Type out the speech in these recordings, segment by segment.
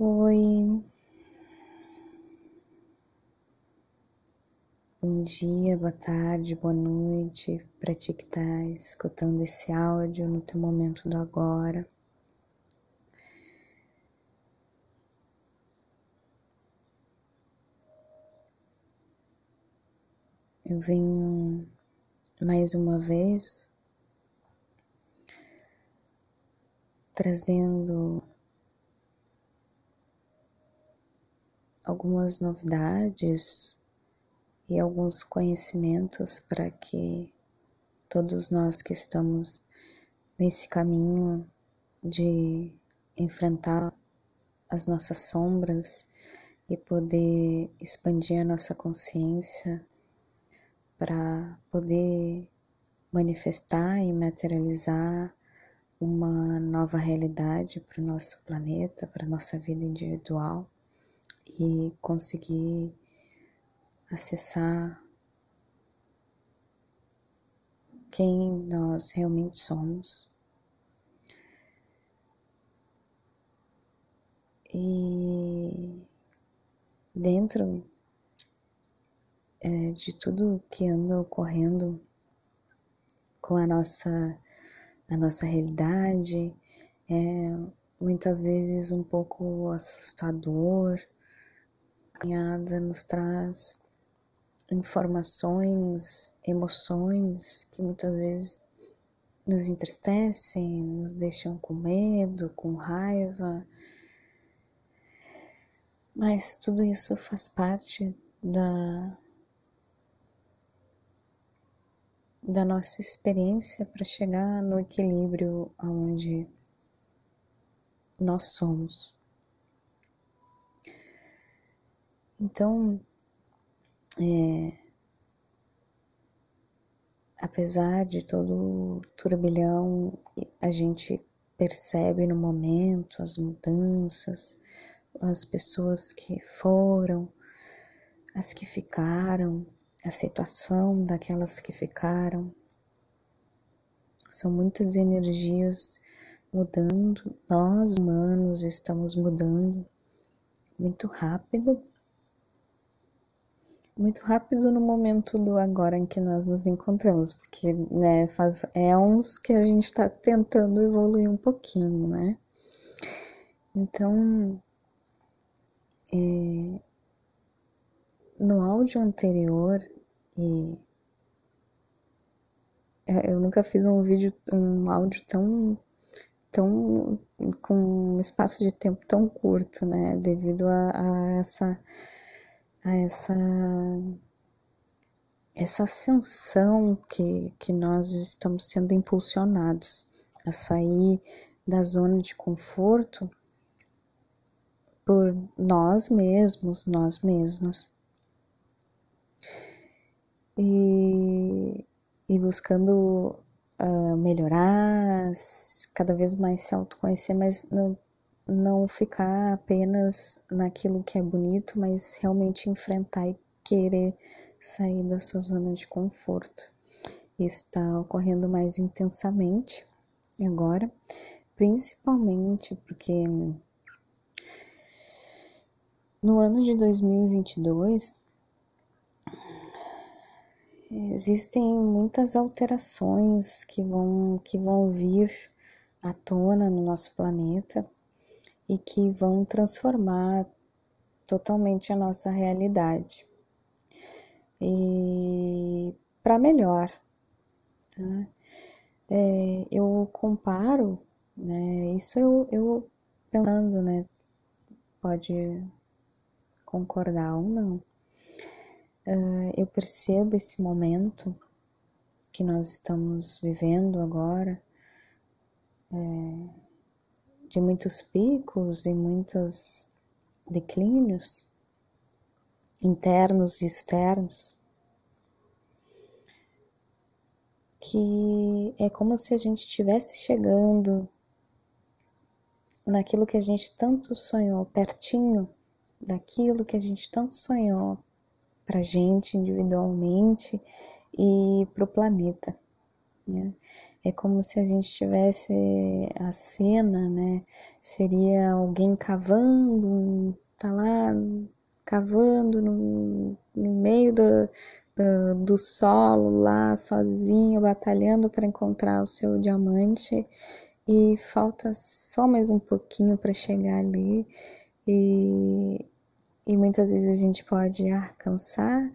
Oi, bom dia, boa tarde, boa noite para ti que tá escutando esse áudio no teu momento do agora. Eu venho mais uma vez trazendo algumas novidades e alguns conhecimentos para que todos nós que estamos nesse caminho de enfrentar as nossas sombras e poder expandir a nossa consciência para poder manifestar e materializar uma nova realidade para o nosso planeta, para a nossa vida individual e conseguir acessar quem nós realmente somos. E dentro é, de tudo que anda ocorrendo com a nossa, a nossa realidade, é muitas vezes um pouco assustador, caminhada nos traz informações, emoções que muitas vezes nos entristecem, nos deixam com medo, com raiva. Mas tudo isso faz parte da, da nossa experiência para chegar no equilíbrio aonde nós somos. Então, é, apesar de todo o turbilhão, a gente percebe no momento as mudanças, as pessoas que foram, as que ficaram, a situação daquelas que ficaram. São muitas energias mudando, nós humanos estamos mudando muito rápido muito rápido no momento do agora em que nós nos encontramos, porque né, faz, é uns que a gente está tentando evoluir um pouquinho, né? Então, é, no áudio anterior, e eu nunca fiz um vídeo, um áudio tão, tão com um espaço de tempo tão curto, né? Devido a, a essa a essa essa ascensão que, que nós estamos sendo impulsionados a sair da zona de conforto por nós mesmos, nós mesmas. E, e buscando uh, melhorar, cada vez mais se autoconhecer, mas no, não ficar apenas naquilo que é bonito, mas realmente enfrentar e querer sair da sua zona de conforto. Está ocorrendo mais intensamente agora, principalmente porque no ano de 2022 existem muitas alterações que vão que vão vir à tona no nosso planeta e que vão transformar totalmente a nossa realidade e para melhor. Tá? É, eu comparo, né, isso eu, eu pensando, né, pode concordar ou não. Uh, eu percebo esse momento que nós estamos vivendo agora, é, de muitos picos e muitos declínios internos e externos, que é como se a gente estivesse chegando naquilo que a gente tanto sonhou, pertinho daquilo que a gente tanto sonhou para gente individualmente e para o planeta. Né? É como se a gente tivesse a cena, né? Seria alguém cavando, tá lá cavando no, no meio do, do, do solo, lá sozinho, batalhando para encontrar o seu diamante e falta só mais um pouquinho para chegar ali e, e muitas vezes a gente pode alcançar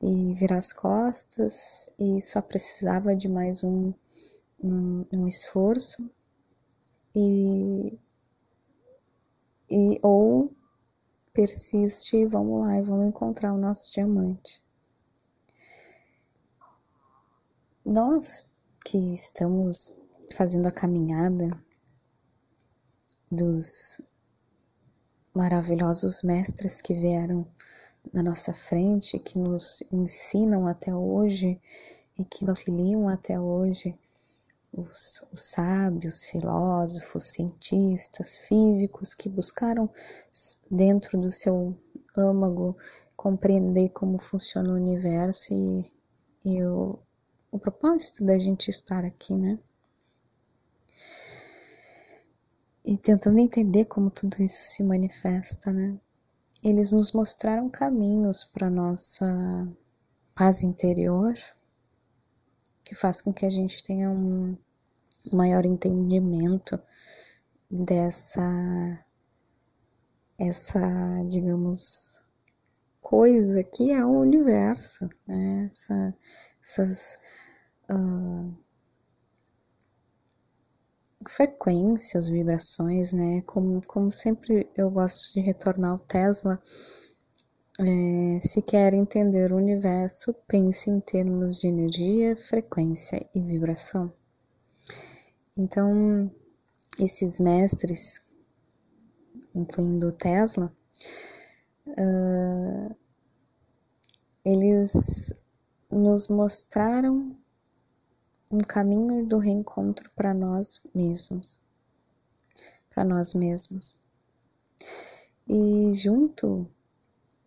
e virar as costas e só precisava de mais um, um, um esforço e, e ou persiste e vamos lá e vamos encontrar o nosso diamante. Nós que estamos fazendo a caminhada dos maravilhosos mestres que vieram na nossa frente, que nos ensinam até hoje e que nos auxiliam até hoje, os, os, sábios, filósofos, cientistas, físicos que buscaram dentro do seu âmago compreender como funciona o universo e, e o, o propósito da gente estar aqui, né? E tentando entender como tudo isso se manifesta, né? Eles nos mostraram caminhos para nossa paz interior, que faz com que a gente tenha um maior entendimento dessa essa, digamos, coisa que é o universo, né? Essa, essas uh, frequências, vibrações, né? Como, como sempre eu gosto de retornar ao Tesla, é, se quer entender o universo, pense em termos de energia, frequência e vibração. Então, esses mestres, incluindo Tesla, uh, eles nos mostraram um caminho do reencontro para nós mesmos, para nós mesmos. E junto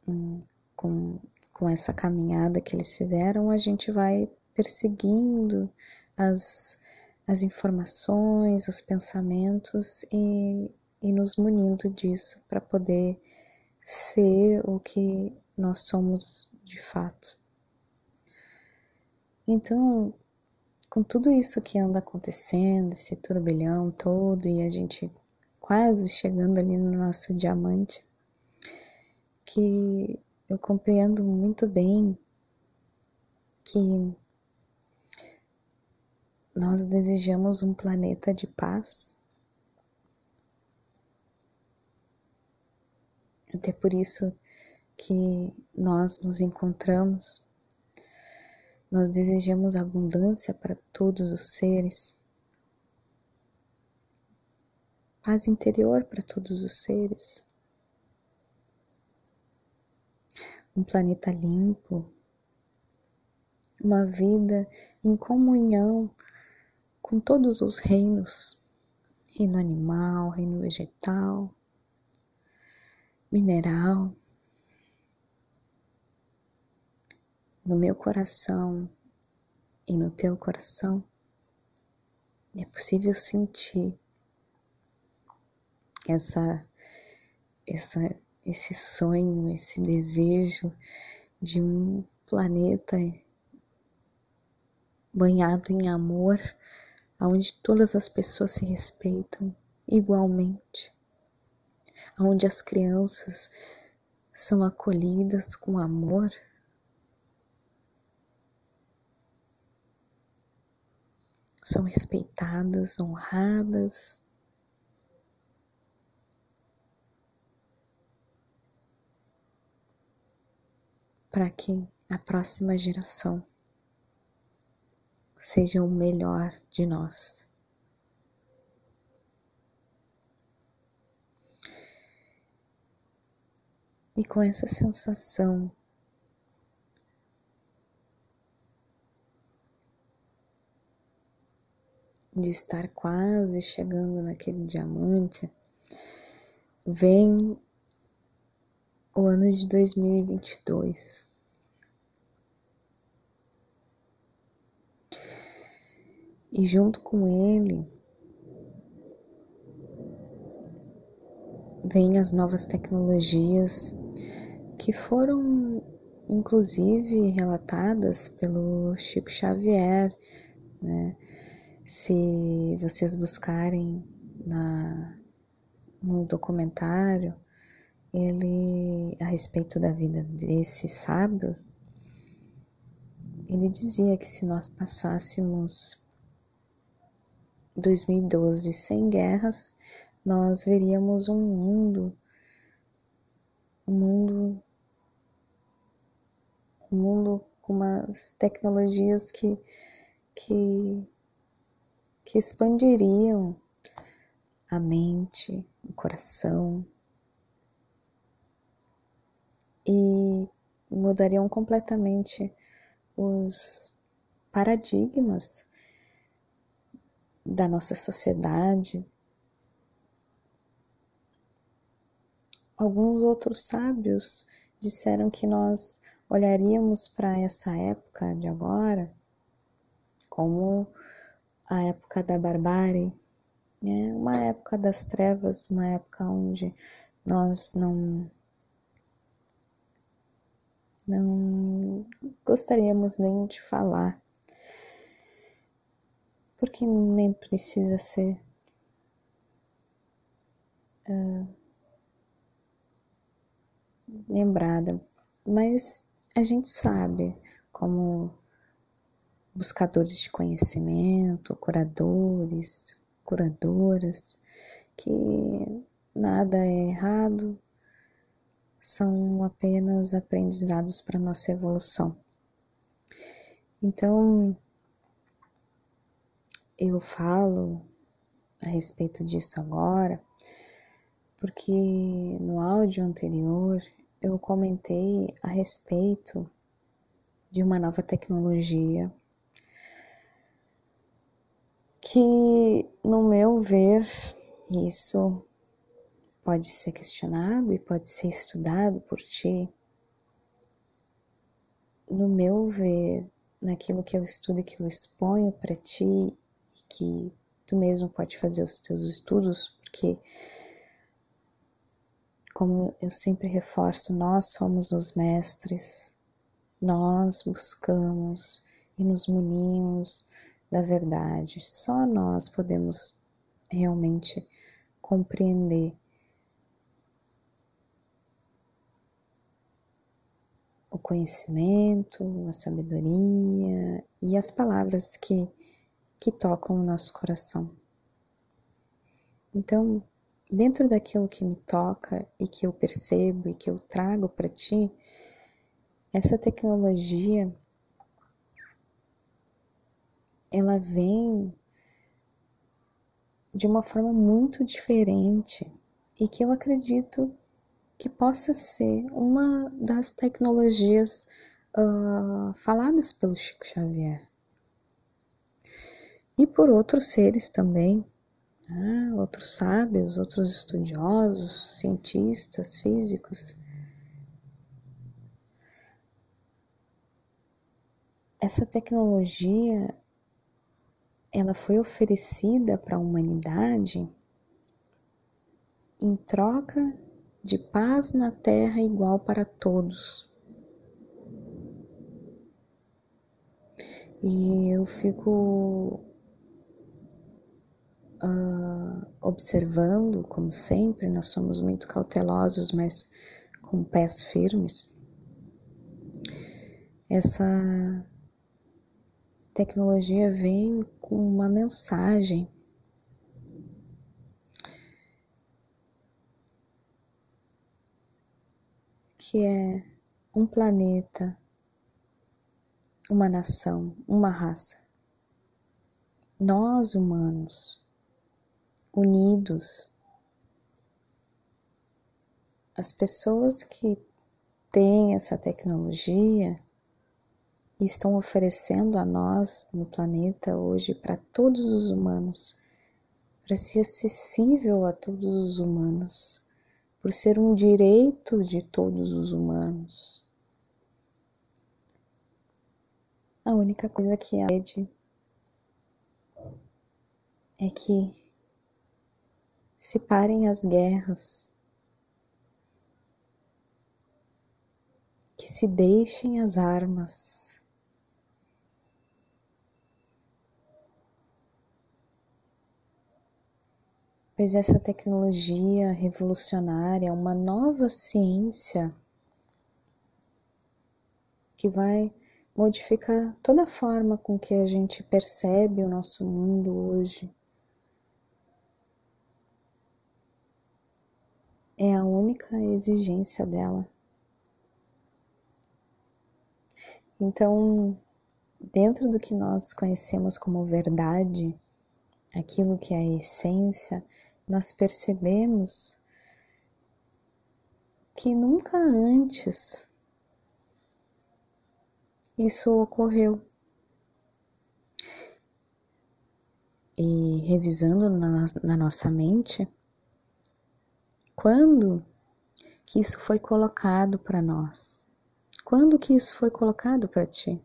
hum, com, com essa caminhada que eles fizeram, a gente vai perseguindo as, as informações, os pensamentos e, e nos munindo disso para poder ser o que nós somos de fato. Então, com tudo isso que anda acontecendo, esse turbilhão todo e a gente quase chegando ali no nosso diamante, que eu compreendo muito bem que nós desejamos um planeta de paz. Até por isso que nós nos encontramos nós desejamos abundância para todos os seres, paz interior para todos os seres, um planeta limpo, uma vida em comunhão com todos os reinos. Reino animal, reino vegetal, mineral. No meu coração e no teu coração, é possível sentir essa, essa, esse sonho, esse desejo de um planeta banhado em amor, onde todas as pessoas se respeitam igualmente, onde as crianças são acolhidas com amor são respeitadas, honradas. Para que a próxima geração seja o melhor de nós. E com essa sensação de estar quase chegando naquele diamante, vem o ano de 2022. E junto com ele vêm as novas tecnologias que foram inclusive relatadas pelo Chico Xavier, né? Se vocês buscarem na, no documentário ele a respeito da vida desse sábio, ele dizia que se nós passássemos 2012 sem guerras, nós veríamos um mundo, um mundo, um mundo com umas tecnologias que, que, que expandiriam a mente, o coração e mudariam completamente os paradigmas da nossa sociedade. Alguns outros sábios disseram que nós olharíamos para essa época de agora como a época da barbárie, né? uma época das trevas, uma época onde nós não não gostaríamos nem de falar, porque nem precisa ser uh, lembrada, mas a gente sabe como buscadores de conhecimento, curadores, curadoras, que nada é errado, são apenas aprendizados para nossa evolução. Então, eu falo a respeito disso agora, porque no áudio anterior eu comentei a respeito de uma nova tecnologia que, no meu ver, isso pode ser questionado e pode ser estudado por ti, no meu ver, naquilo que eu estudo e que eu exponho para ti, que tu mesmo pode fazer os teus estudos, porque, como eu sempre reforço, nós somos os mestres, nós buscamos e nos munimos da verdade, só nós podemos realmente compreender o conhecimento, a sabedoria e as palavras que, que tocam o nosso coração. Então, dentro daquilo que me toca e que eu percebo e que eu trago para ti, essa tecnologia ela vem de uma forma muito diferente e que eu acredito que possa ser uma das tecnologias uh, faladas pelo Chico Xavier. E por outros seres também, né? outros sábios, outros estudiosos, cientistas, físicos. Essa tecnologia ela foi oferecida para a humanidade em troca de paz na terra igual para todos. E eu fico uh, observando, como sempre, nós somos muito cautelosos, mas com pés firmes. Essa tecnologia vem com uma mensagem que é um planeta, uma nação, uma raça. Nós, humanos, unidos, as pessoas que têm essa tecnologia estão oferecendo a nós no planeta hoje para todos os humanos, para ser acessível a todos os humanos por ser um direito de todos os humanos. A única coisa que a rede é que se parem as guerras, que se deixem as armas. Pois essa tecnologia revolucionária, uma nova ciência que vai modificar toda a forma com que a gente percebe o nosso mundo hoje. É a única exigência dela. Então, dentro do que nós conhecemos como verdade, aquilo que é a essência, nós percebemos que nunca antes isso ocorreu. E revisando na, na nossa mente, quando que isso foi colocado para nós? Quando que isso foi colocado para ti?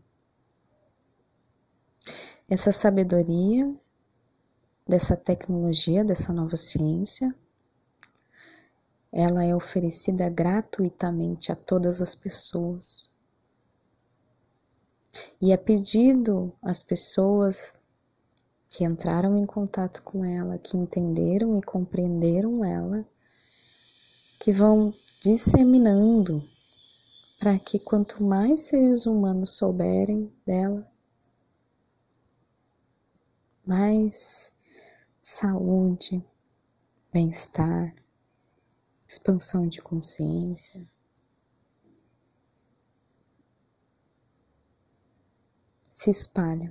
Essa sabedoria dessa tecnologia, dessa nova ciência, ela é oferecida gratuitamente a todas as pessoas. E é pedido às pessoas que entraram em contato com ela, que entenderam e compreenderam ela, que vão disseminando para que quanto mais seres humanos souberem dela, mais saúde, bem-estar, expansão de consciência, se espalha.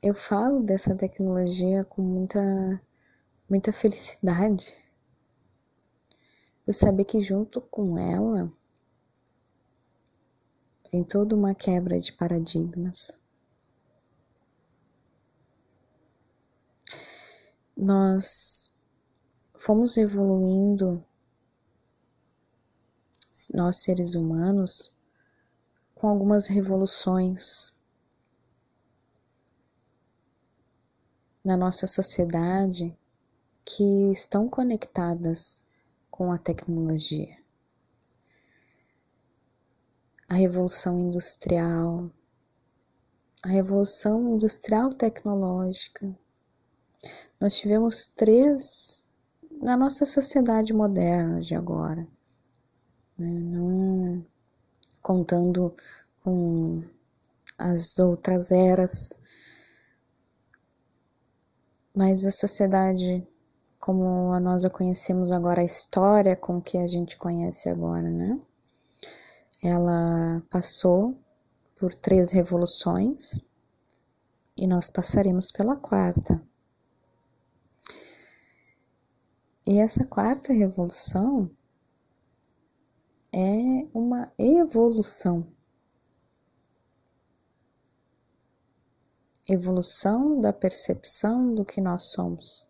Eu falo dessa tecnologia com muita, muita felicidade. Eu saber que junto com ela vem toda uma quebra de paradigmas. Nós fomos evoluindo, nós seres humanos, com algumas revoluções na nossa sociedade que estão conectadas com a tecnologia. A revolução industrial, a revolução industrial tecnológica. Nós tivemos três na nossa sociedade moderna de agora, né? não contando com as outras eras, mas a sociedade como nós a conhecemos agora, a história com que a gente conhece agora, né? Ela passou por três revoluções e nós passaremos pela quarta. E essa quarta revolução é uma evolução. Evolução da percepção do que nós somos.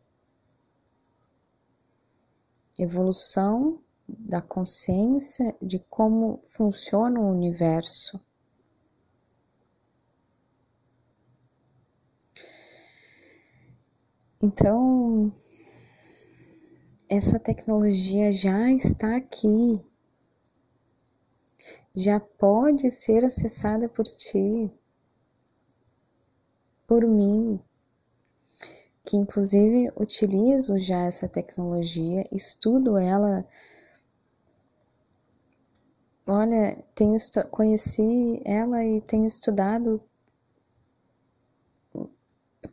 Evolução da consciência de como funciona o universo. Então, essa tecnologia já está aqui, já pode ser acessada por ti, por mim, que inclusive utilizo já essa tecnologia, estudo ela. Olha, tenho conheci ela e tenho estudado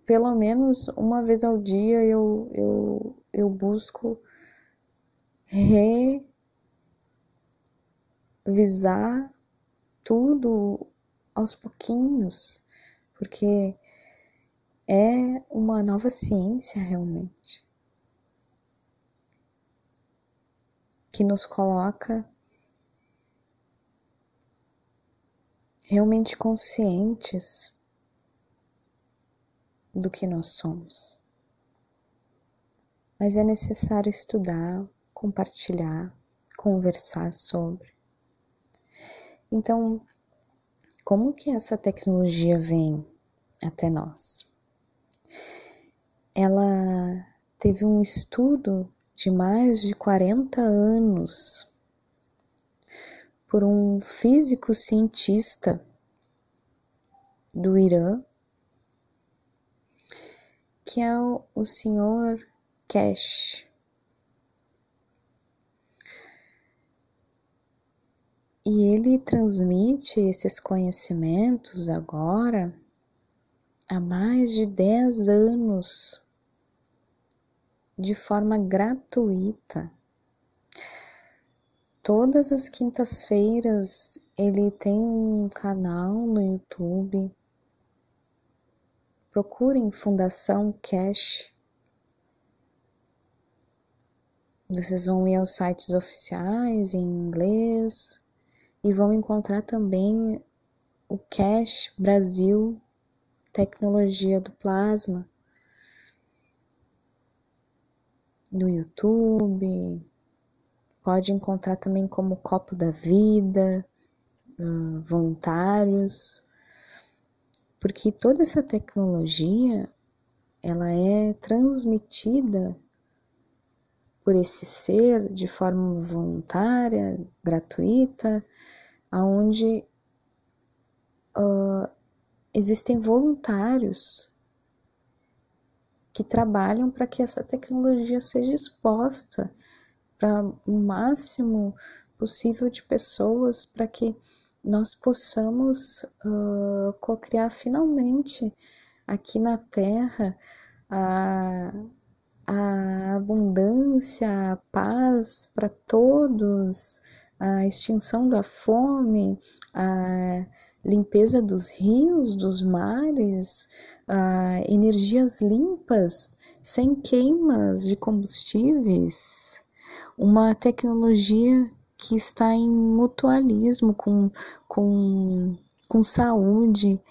pelo menos uma vez ao dia eu, eu, eu busco revisar tudo aos pouquinhos, porque é uma nova ciência realmente que nos coloca realmente conscientes do que nós somos. Mas é necessário estudar, compartilhar, conversar sobre. Então, como que essa tecnologia vem até nós? Ela teve um estudo de mais de 40 anos por um físico cientista do Irã, que é o, senhor Cash. E ele transmite esses conhecimentos agora há mais de 10 anos de forma gratuita. Todas as quintas-feiras ele tem um canal no YouTube. Procurem Fundação Cash. Vocês vão ir aos sites oficiais em inglês e vão encontrar também o Cash Brasil Tecnologia do Plasma no YouTube. Pode encontrar também como Copo da Vida, uh, voluntários, porque toda essa tecnologia ela é transmitida por esse ser de forma voluntária, gratuita, aonde uh, existem voluntários que trabalham para que essa tecnologia seja exposta para o máximo possível de pessoas, para que nós possamos uh, co-criar finalmente aqui na Terra a, a abundância, a paz para todos, a extinção da fome, a limpeza dos rios, dos mares, a energias limpas, sem queimas de combustíveis, uma tecnologia que está em mutualismo com, com, com saúde,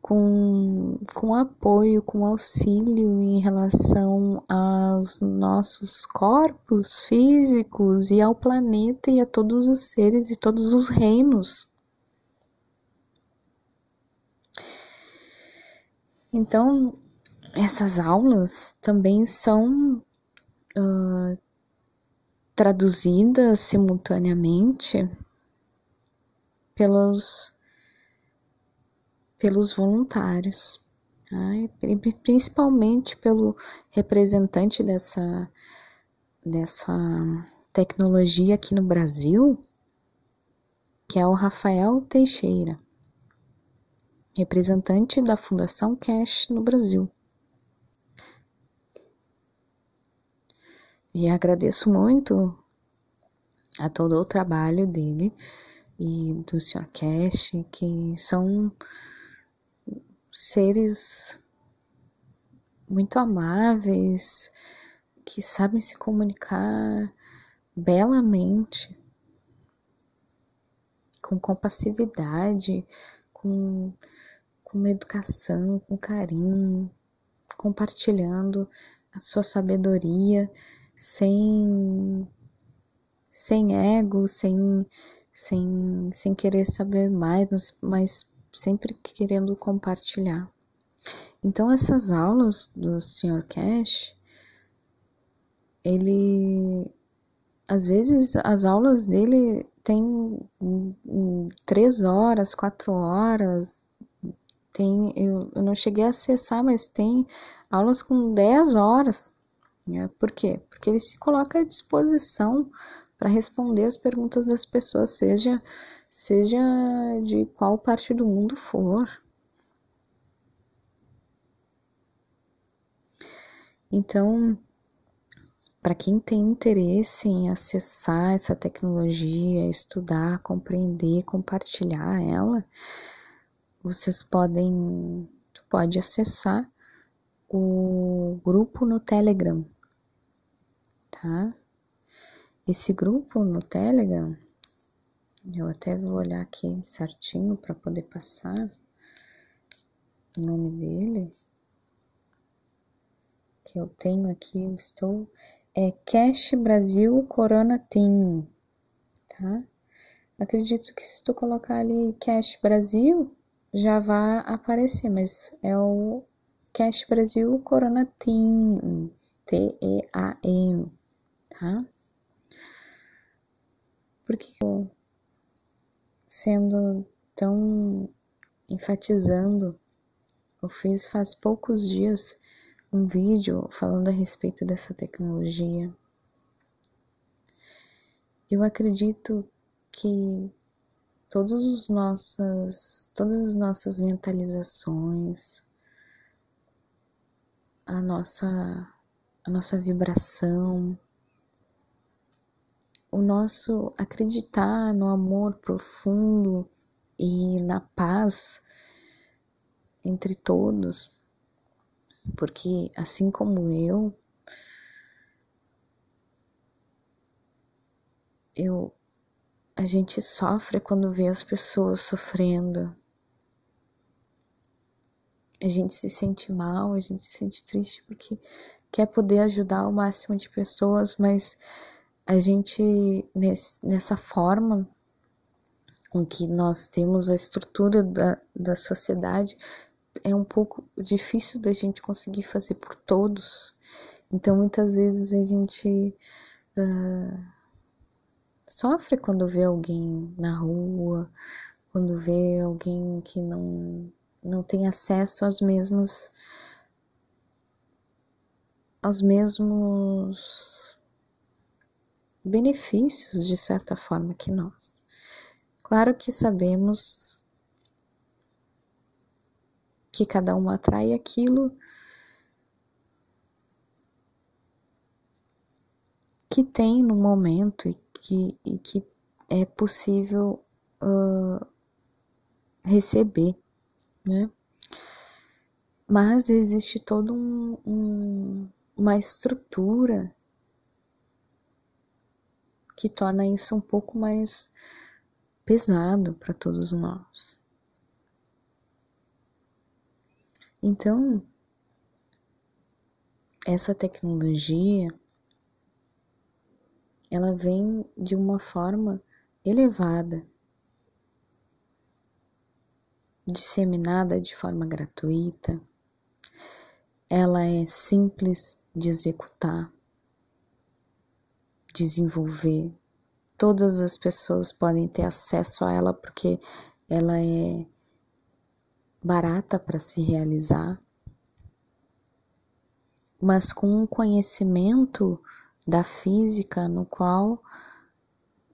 com, com apoio, com auxílio em relação aos nossos corpos físicos e ao planeta e a todos os seres e todos os reinos. Então, essas aulas também são uh, traduzidas simultaneamente pelos pelos voluntários, tá? principalmente pelo representante dessa, dessa tecnologia aqui no Brasil, que é o Rafael Teixeira, representante da Fundação Cash no Brasil. E agradeço muito a todo o trabalho dele e do Sr. Cash, que são seres muito amáveis, que sabem se comunicar belamente, com compassividade, com, com educação, com carinho, compartilhando a sua sabedoria sem sem ego, sem sem, sem querer saber mais, mas sempre querendo compartilhar. Então essas aulas do Sr. Cash, ele às vezes as aulas dele tem três horas, quatro horas, tem eu, eu não cheguei a acessar, mas tem aulas com dez horas. Né? Por quê? Porque ele se coloca à disposição para responder as perguntas das pessoas, seja seja de qual parte do mundo for. Então, para quem tem interesse em acessar essa tecnologia, estudar, compreender, compartilhar ela, vocês podem, tu pode acessar o grupo no Telegram, tá? Esse grupo no Telegram eu até vou olhar aqui certinho para poder passar o nome dele. Que eu tenho aqui, eu estou. É Cash Brasil Corona Team. tá? Acredito que se tu colocar ali Cash Brasil, já vai aparecer, mas é o Cash Brasil Corona Team, T-E-A-M, tá? Porque eu, sendo tão enfatizando, eu fiz faz poucos dias um vídeo falando a respeito dessa tecnologia. Eu acredito que todas as nossas, todas as nossas mentalizações, a nossa, a nossa vibração, o nosso acreditar no amor profundo e na paz entre todos, porque assim como eu, eu a gente sofre quando vê as pessoas sofrendo. A gente se sente mal, a gente se sente triste porque quer poder ajudar o máximo de pessoas, mas a gente, nesse, nessa forma com que nós temos a estrutura da, da sociedade, é um pouco difícil da gente conseguir fazer por todos. Então, muitas vezes a gente. Uh, sofre quando vê alguém na rua, quando vê alguém que não, não tem acesso aos mesmos aos mesmos benefícios de certa forma que nós. Claro que sabemos que cada um atrai aquilo que tem no momento e que, e que é possível uh, receber, né? Mas existe toda um, um, uma estrutura que torna isso um pouco mais pesado para todos nós. Então, essa tecnologia ela vem de uma forma elevada, disseminada de forma gratuita, ela é simples de executar, desenvolver. Todas as pessoas podem ter acesso a ela porque ela é barata para se realizar, mas com um conhecimento da física, no qual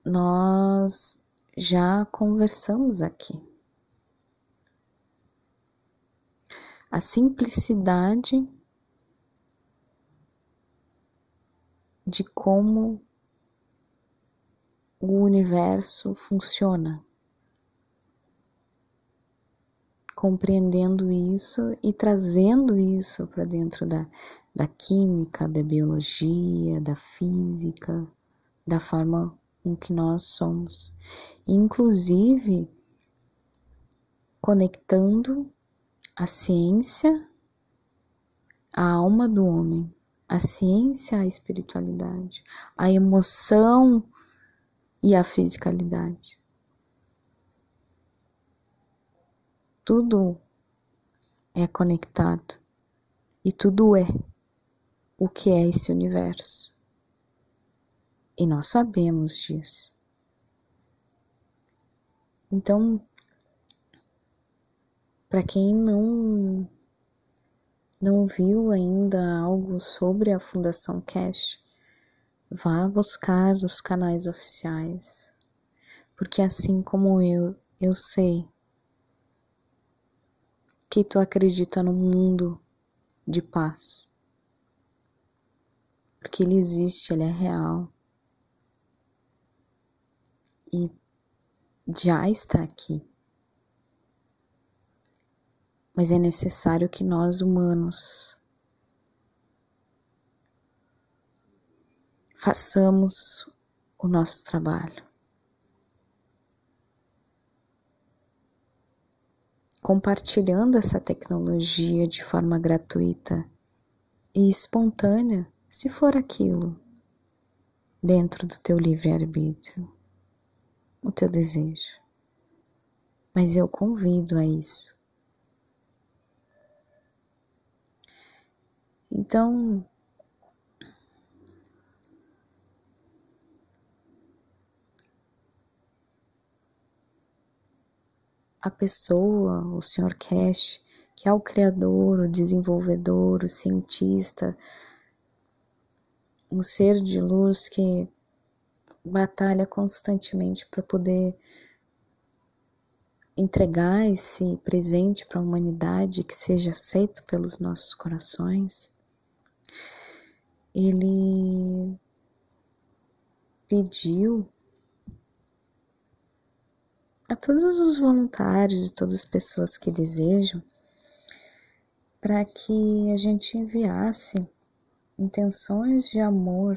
nós já conversamos aqui. A simplicidade de como o universo funciona. Compreendendo isso e trazendo isso para dentro da, da química, da biologia, da física, da forma com que nós somos, inclusive conectando a ciência à alma do homem, a ciência à espiritualidade, a emoção e a fisicalidade. Tudo é conectado e tudo é o que é esse universo. E nós sabemos disso. Então, para quem não não viu ainda algo sobre a Fundação Cash, vá buscar os canais oficiais, porque assim como eu, eu sei que tu acredita no mundo de paz porque ele existe, ele é real. E já está aqui. Mas é necessário que nós humanos façamos o nosso trabalho. Compartilhando essa tecnologia de forma gratuita e espontânea se for aquilo dentro do teu livre-arbítrio. o teu desejo, mas eu convido a isso. Então, a pessoa, o Sr. Cash, que é o criador, o desenvolvedor, o cientista, um ser de luz que batalha constantemente para poder entregar esse presente para a humanidade que seja aceito pelos nossos corações, ele pediu a todos os voluntários e todas as pessoas que desejam para que a gente enviasse intenções de amor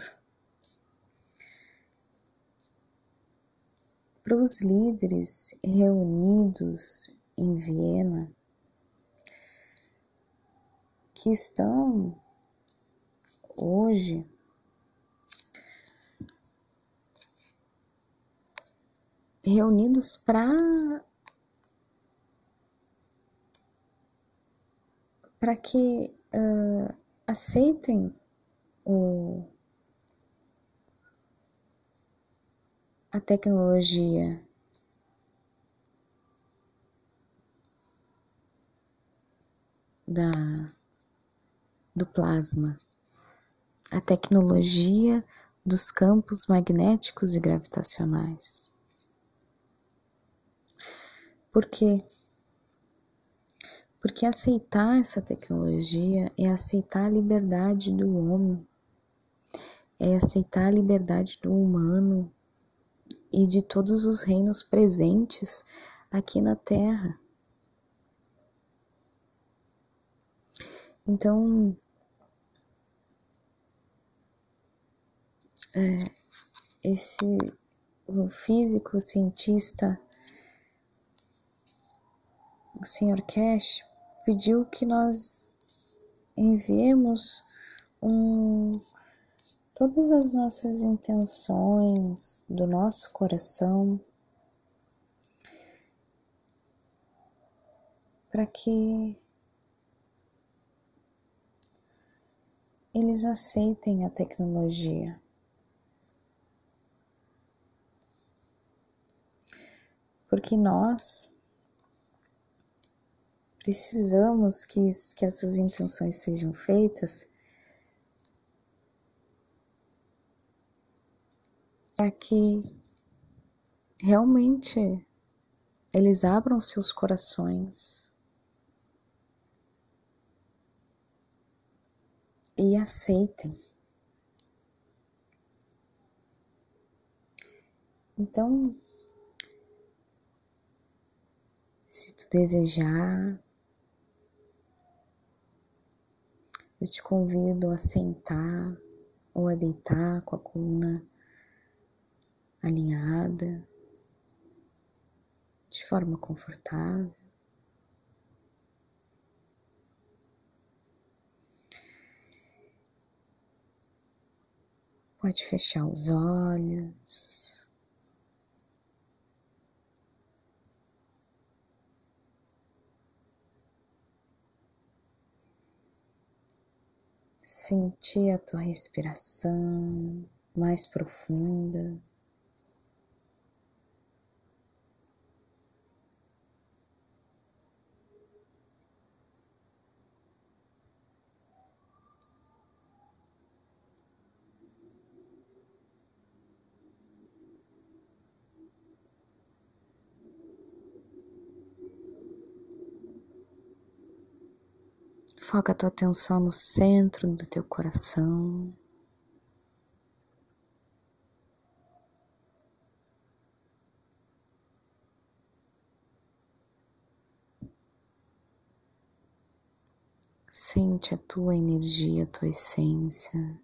para os líderes reunidos em Viena que estão hoje reunidos para para que uh, aceitem o, a tecnologia da do plasma, a tecnologia dos campos magnéticos e gravitacionais. Por quê? Porque aceitar essa tecnologia é aceitar a liberdade do homem, é aceitar a liberdade do humano e de todos os reinos presentes aqui na Terra. Então, é, esse o físico cientista o Sr. Cash pediu que nós enviemos um, todas as nossas intenções do nosso coração para que eles aceitem a tecnologia. Porque nós precisamos que, que essas intenções sejam feitas para que realmente eles abram seus corações e aceitem. Então, se tu desejar, Eu te convido a sentar ou a deitar com a coluna alinhada, de forma confortável. Pode fechar os olhos. Sentir a tua respiração mais profunda. Foca a tua atenção no centro do teu coração. Sente a tua energia, a tua essência.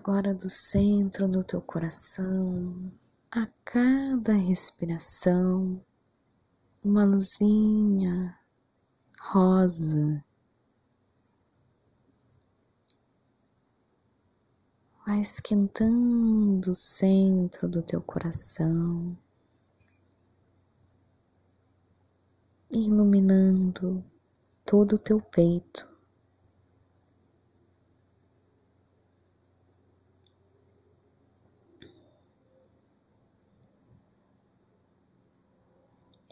Agora do centro do teu coração, a cada respiração uma luzinha rosa vai esquentando o centro do teu coração, iluminando todo o teu peito.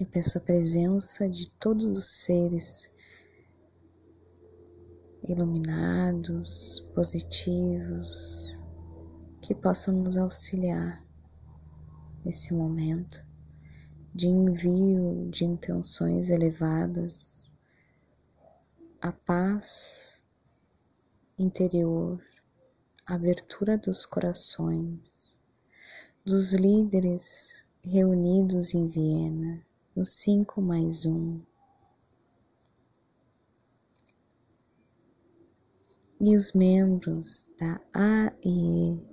Eu peço a presença de todos os seres iluminados, positivos, que possam nos auxiliar nesse momento de envio de intenções elevadas, a paz interior, a abertura dos corações, dos líderes reunidos em Viena no cinco mais um. E os membros da AIE,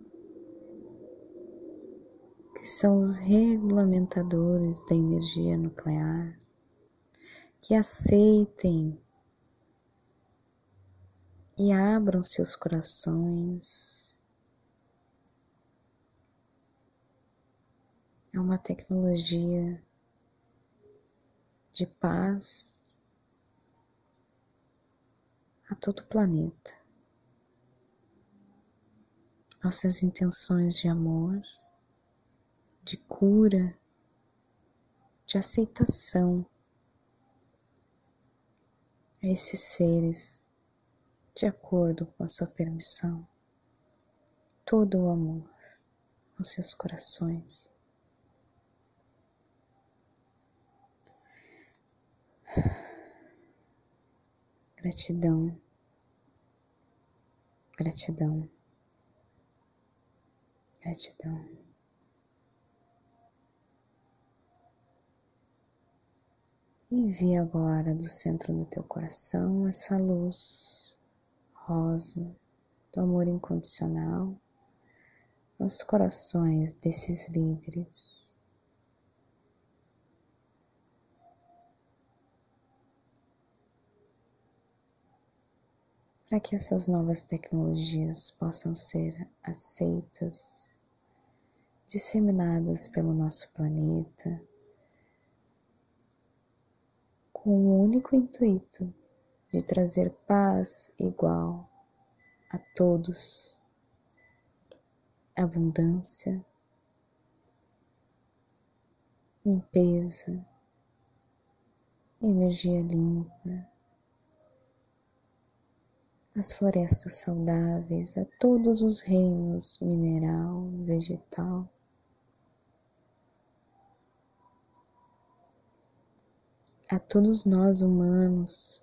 que são os regulamentadores da energia nuclear, que aceitem e abram seus corações. É uma tecnologia de paz a todo o planeta. Nossas intenções de amor, de cura, de aceitação a esses seres de acordo com a sua permissão. Todo o amor aos seus corações. Gratidão, gratidão, gratidão. Envie agora do centro do teu coração essa luz rosa do amor incondicional nos corações desses líderes para que essas novas tecnologias possam ser aceitas, disseminadas pelo nosso planeta, com o único intuito de trazer paz igual a todos, abundância, limpeza, energia limpa as florestas saudáveis, a todos os reinos mineral, vegetal. A todos nós humanos,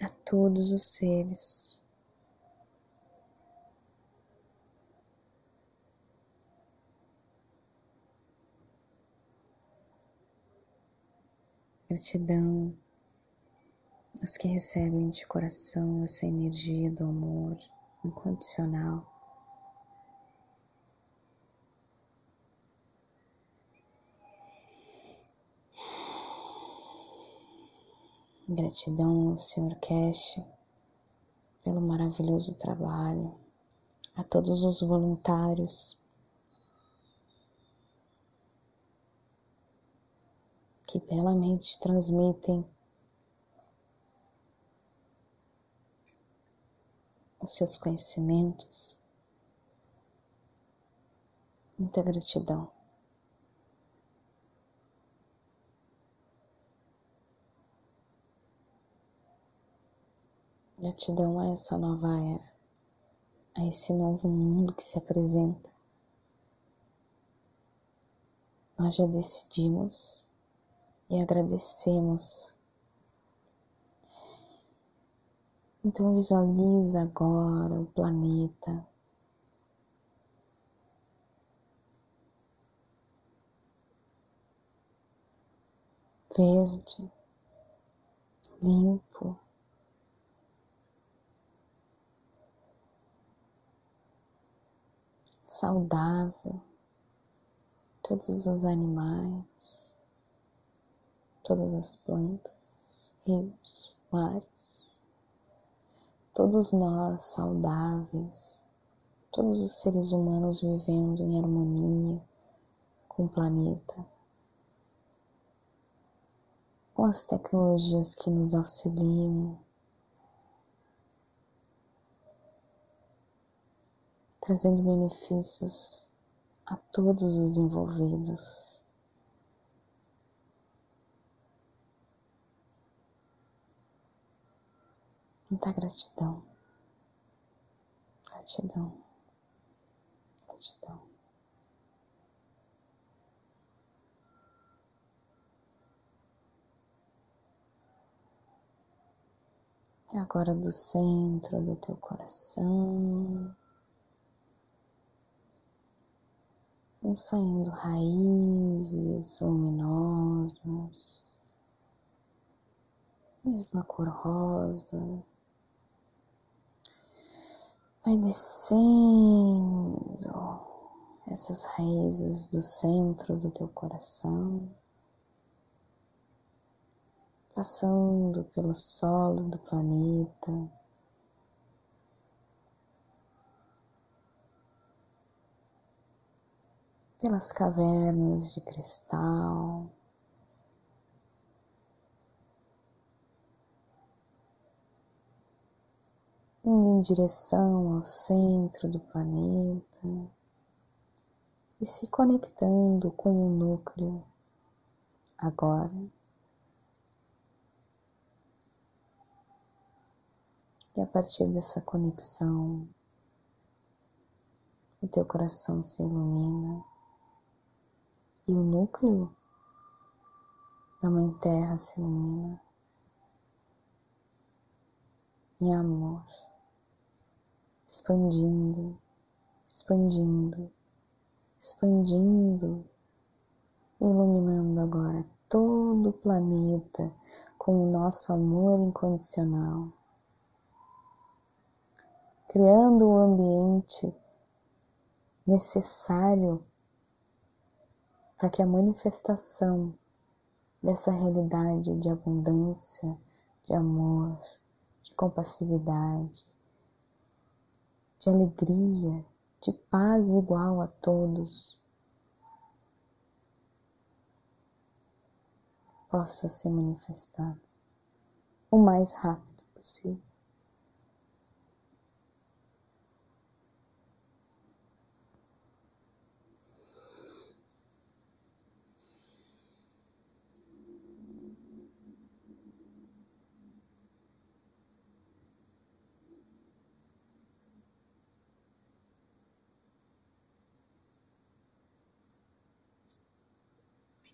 a todos os seres. Gratidão os que recebem de coração essa energia do amor incondicional. Gratidão ao Sr. Cash pelo maravilhoso trabalho, a todos os voluntários que belamente transmitem os seus conhecimentos. Muita gratidão. Gratidão a essa nova era, a esse novo mundo que se apresenta. Nós já decidimos e agradecemos Então visualiza agora o planeta. Verde, limpo, saudável, todos os animais, todas as plantas, rios, mares, todos nós saudáveis, todos os seres humanos vivendo em harmonia com o planeta, com as tecnologias que nos auxiliam trazendo benefícios a todos os envolvidos. Muita gratidão, gratidão, gratidão. E agora do centro do teu coração. vão saindo raízes luminosas, mesma cor rosa, vai descendo essas raízes do centro do teu coração, passando pelo solo do planeta pelas cavernas de cristal. Indo em direção ao centro do planeta e se conectando com o núcleo agora. E a partir dessa conexão, o teu coração se ilumina e o núcleo da Mãe Terra se ilumina em amor, expandindo, expandindo, expandindo, iluminando agora todo o planeta com o nosso amor incondicional, criando o ambiente necessário para que a manifestação dessa realidade de abundância, de amor, de compassividade, de alegria, de paz igual a todos, possa ser manifestada o mais rápido possível.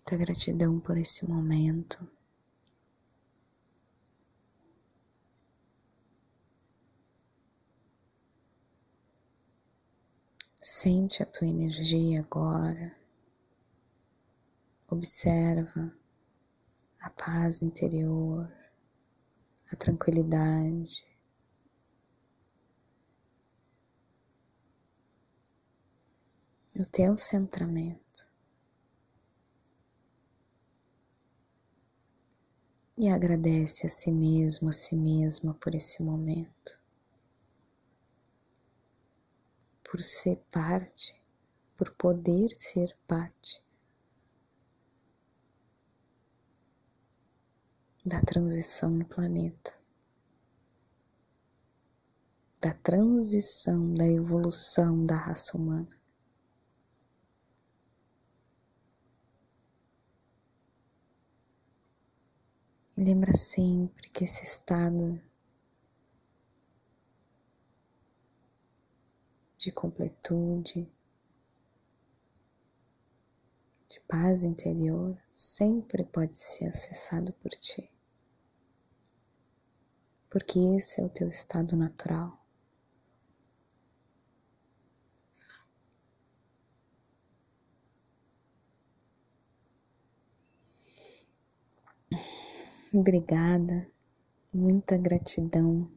Muita gratidão por esse momento. Sente a tua energia agora. Observa a paz interior, a tranquilidade. O teu centramento. E agradece a si mesmo, a si mesma por esse momento, por ser parte, por poder ser parte da transição no planeta, da transição, da evolução da raça humana. Lembra sempre que esse estado de completude, de paz interior, sempre pode ser acessado por ti, porque esse é o teu estado natural. Obrigada, muita gratidão.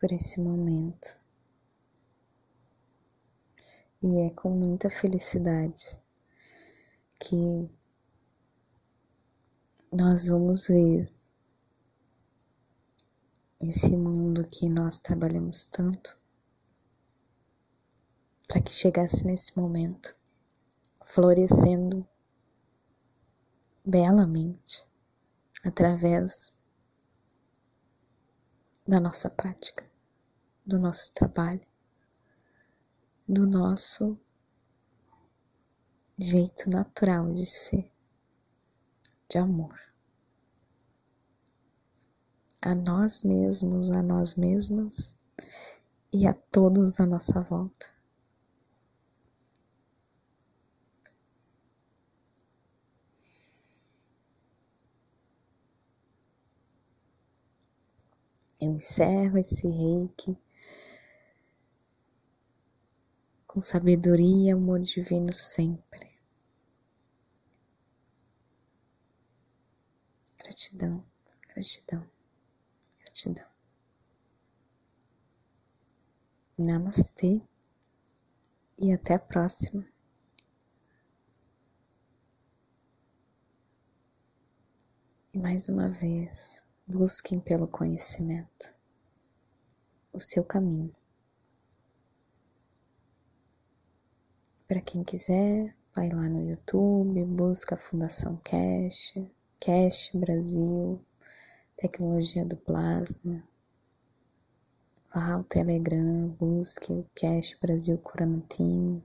por esse momento. E é com muita felicidade que nós vamos ver esse mundo que nós trabalhamos tanto para que chegasse nesse momento, florescendo belamente através da nossa prática, do nosso trabalho, do nosso jeito natural de ser, de amor. A nós mesmos, a nós mesmas e a todos à nossa volta. Eu encerro esse reiki com sabedoria e amor divino sempre. Gratidão, gratidão, gratidão. Namastê e até a próxima. E mais uma vez. Busquem pelo conhecimento o seu caminho. Para quem quiser, vai lá no YouTube, busca a Fundação Cash, Cash Brasil, Tecnologia do Plasma. Vá ao Telegram, busque o Cash Brasil Curando Team.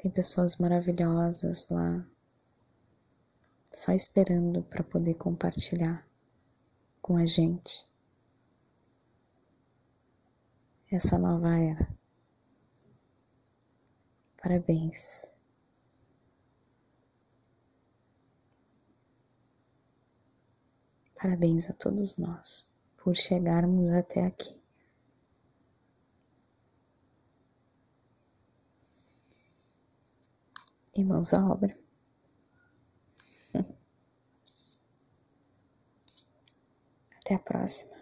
Tem pessoas maravilhosas lá só esperando para poder compartilhar com a gente essa nova era. Parabéns. Parabéns a todos nós por chegarmos até aqui. E mãos à obra. Até a próxima.